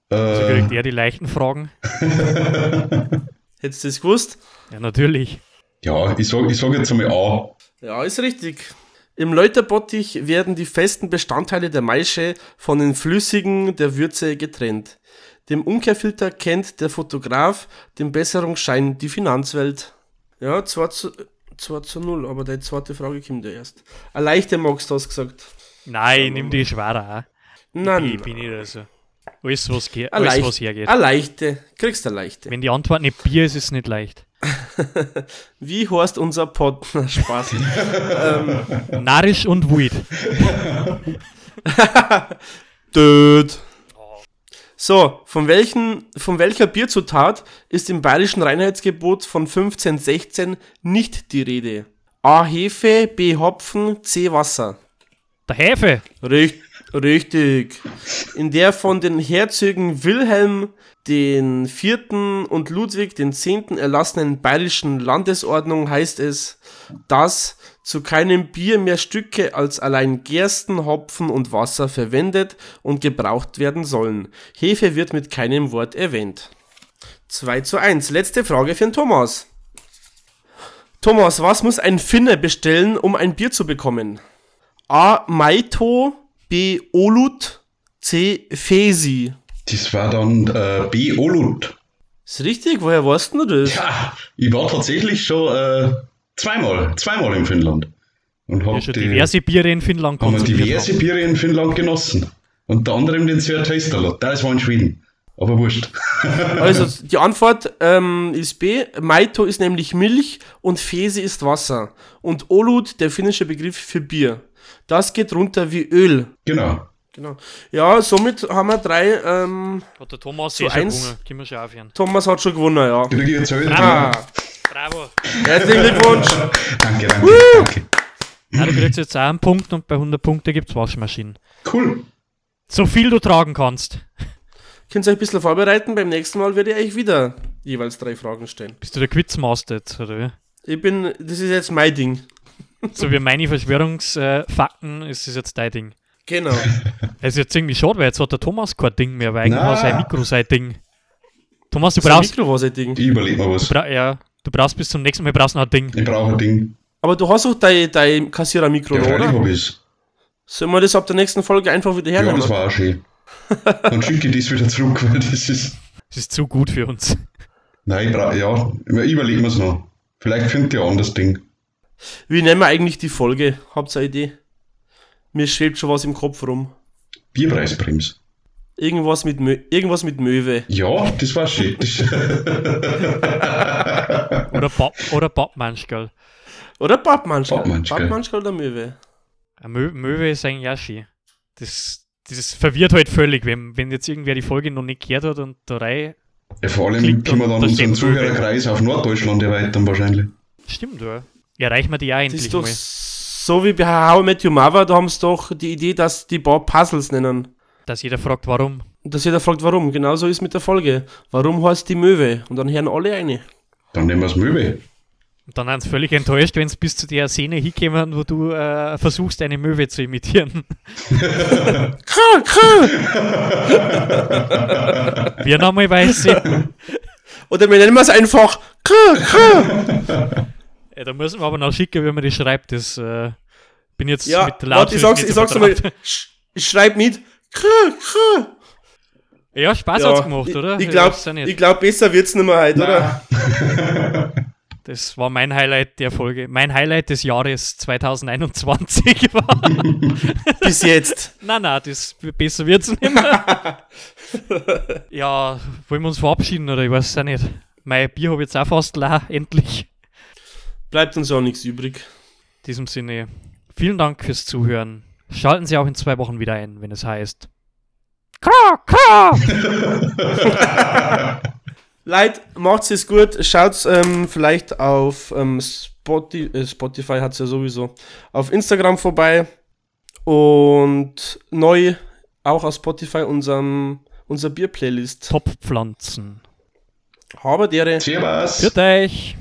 So Äh, kriegt er die leichten Fragen. Hättest du das gewusst? Ja, natürlich. ja, ich sage ich sag jetzt einmal A. Ja, ist richtig. Im Läuterbottich werden die festen Bestandteile der Maische von den flüssigen der Würze getrennt. Dem Umkehrfilter kennt der Fotograf den Besserungsschein die Finanzwelt. Ja, 2 zu, 2 zu 0, aber die zweite Frage kommt ja erst. Eine leichte Max, du hast gesagt. Nein, nimm die schwerer. Nein, Ich bin nicht also. Alles, was, geht, alles, leicht, was hergeht. eine leichte. Kriegst du eine leichte. Wenn die Antwort nicht Bier ist, ist es nicht leicht. Wie heißt unser Pod? Spaß. Narisch und Weed. Död. So, von, welchen, von welcher Bierzutat ist im bayerischen Reinheitsgebot von 1516 nicht die Rede? A. Hefe, B. Hopfen, C. Wasser. Der Hefe. Richt, richtig. In der von den Herzögen Wilhelm den vierten und Ludwig den zehnten erlassenen bayerischen Landesordnung heißt es, dass zu keinem Bier mehr Stücke als allein Gersten, Hopfen und Wasser verwendet und gebraucht werden sollen. Hefe wird mit keinem Wort erwähnt. 2 zu 1. Letzte Frage für den Thomas. Thomas, was muss ein Finne bestellen, um ein Bier zu bekommen? A. Maito, B. Olut, C. Fesi. Das war dann äh, B. Olut. Ist richtig? Woher weißt du das? Ja, ich war tatsächlich schon äh, zweimal, zweimal in Finnland. Und Ja, hab schon die, diverse Biere in Finnland haben diverse haben. Biere in Finnland genossen. Unter anderem den Sir Tasterlot. Das war in Schweden. Aber wurscht. Also die Antwort ähm, ist B. Maito ist nämlich Milch und Fesi ist Wasser. Und Olut der finnische Begriff für Bier. Das geht runter wie Öl. genau. Genau. Ja, somit haben wir drei. Ähm, Hat der Thomas Zu eh schon eins. gewonnen. Können wir schon aufhören. Thomas hat schon gewonnen, ja. Ah, Bravo. herzlichen Glückwunsch. Danke, danke, danke. Ja, du kriegst jetzt einen Punkt und bei 100 Punkte gibt es Waschmaschinen. Cool. So viel du tragen kannst. Könnt ihr euch ein bisschen vorbereiten? Beim nächsten Mal werde ich euch wieder jeweils drei Fragen stellen. Bist du der Quizmaster jetzt, oder wie? Ich bin, das ist jetzt mein Ding. So wie meine Verschwörungsfakten ist es jetzt dein Ding. Genau. Es ist jetzt irgendwie schade, weil jetzt hat der Thomas kein Ding mehr, weil eigentlich war sein Mikro sein Ding. Thomas, du Das brauchst, Mikro war sein Ding. Ich überlege mal was. bra ja, du brauchst bis zum nächsten Mal brauchst noch ein Ding. Ich brauche ein Ding. Aber du hast auch dein, dein Kassierer-Mikro, Ja, oder? habe ich Sollen wir das ab der nächsten Folge einfach wieder Ja, hernehmen? das war auch schön. Dann schicke ich das wieder zurück, weil das ist. Das ist zu gut für uns. Nein, ich brauch, ja, überlegen wir es noch. Vielleicht findet ihr ein anderes Ding. Wie nennen wir eigentlich die Folge? Habt ihr eine Idee? Mir schwebt schon was im Kopf rum. Bierpreisbrems. Irgendwas mit, Mö irgendwas mit Möwe. Ja, das war schön. Oder, ba oder Badmanschgal. Oder Badmanschgal. Badmanschgal. Badmanschgal oder Möwe? Mö Möwe ist eigentlich auch schön. Das, das verwirrt halt völlig, wenn, wenn jetzt irgendwer die Folge noch nicht gehört hat und da rein. ja, vor allem können wir dann unseren. Zuhörerkreis auf Norddeutschland erweitern wahrscheinlich. Stimmt, ja. Erreichen wir die auch Das endlich ist doch mal. so wie bei How I Met Your Mother, da haben sie doch die Idee, dass die Bar Puzzles nennen. Dass jeder fragt, warum. Und dass jeder fragt, warum. Genauso ist mit der Folge. Warum heißt die Möwe? Und dann hören alle eine. Dann nehmen wir es Möwe. Und dann sind sie völlig enttäuscht, wenn sie bis zu der Szene hinkommen, wo du äh, versuchst, eine Möwe zu imitieren. Wir nochmal weiße. Oder wir nennen es einfach. Ja, da müssen wir aber noch schicken, wie man das schreibt. Das äh, bin jetzt Ja, mit warte, ich sag's, ich sag's mal. Sch- Ich schreib mit. Ja, Spaß hat's gemacht, oder? Ich, glaube, ich glaub, besser wird's nicht mehr heute, oder? Das war mein Highlight der Folge. Mein Highlight des Jahres 2021 war. Bis jetzt. nein, nein, das besser wird's nicht mehr. ja, wollen wir uns verabschieden oder ich weiß es auch nicht. Mein Bier habe ich jetzt auch fast leer, endlich. Bleibt uns auch nichts übrig. In diesem Sinne, vielen Dank fürs Zuhören. Schalten Sie auch in zwei Wochen wieder ein, wenn es heißt. Kra, kra! Leute, macht's es gut. Schaut ähm, vielleicht auf ähm, Spotify, äh, Spotify hat's ja sowieso, auf Instagram vorbei. Und neu auch auf Spotify unserem, unser Bier-Playlist. Top-Pflanzen. Habe dere. Servus. Für euch!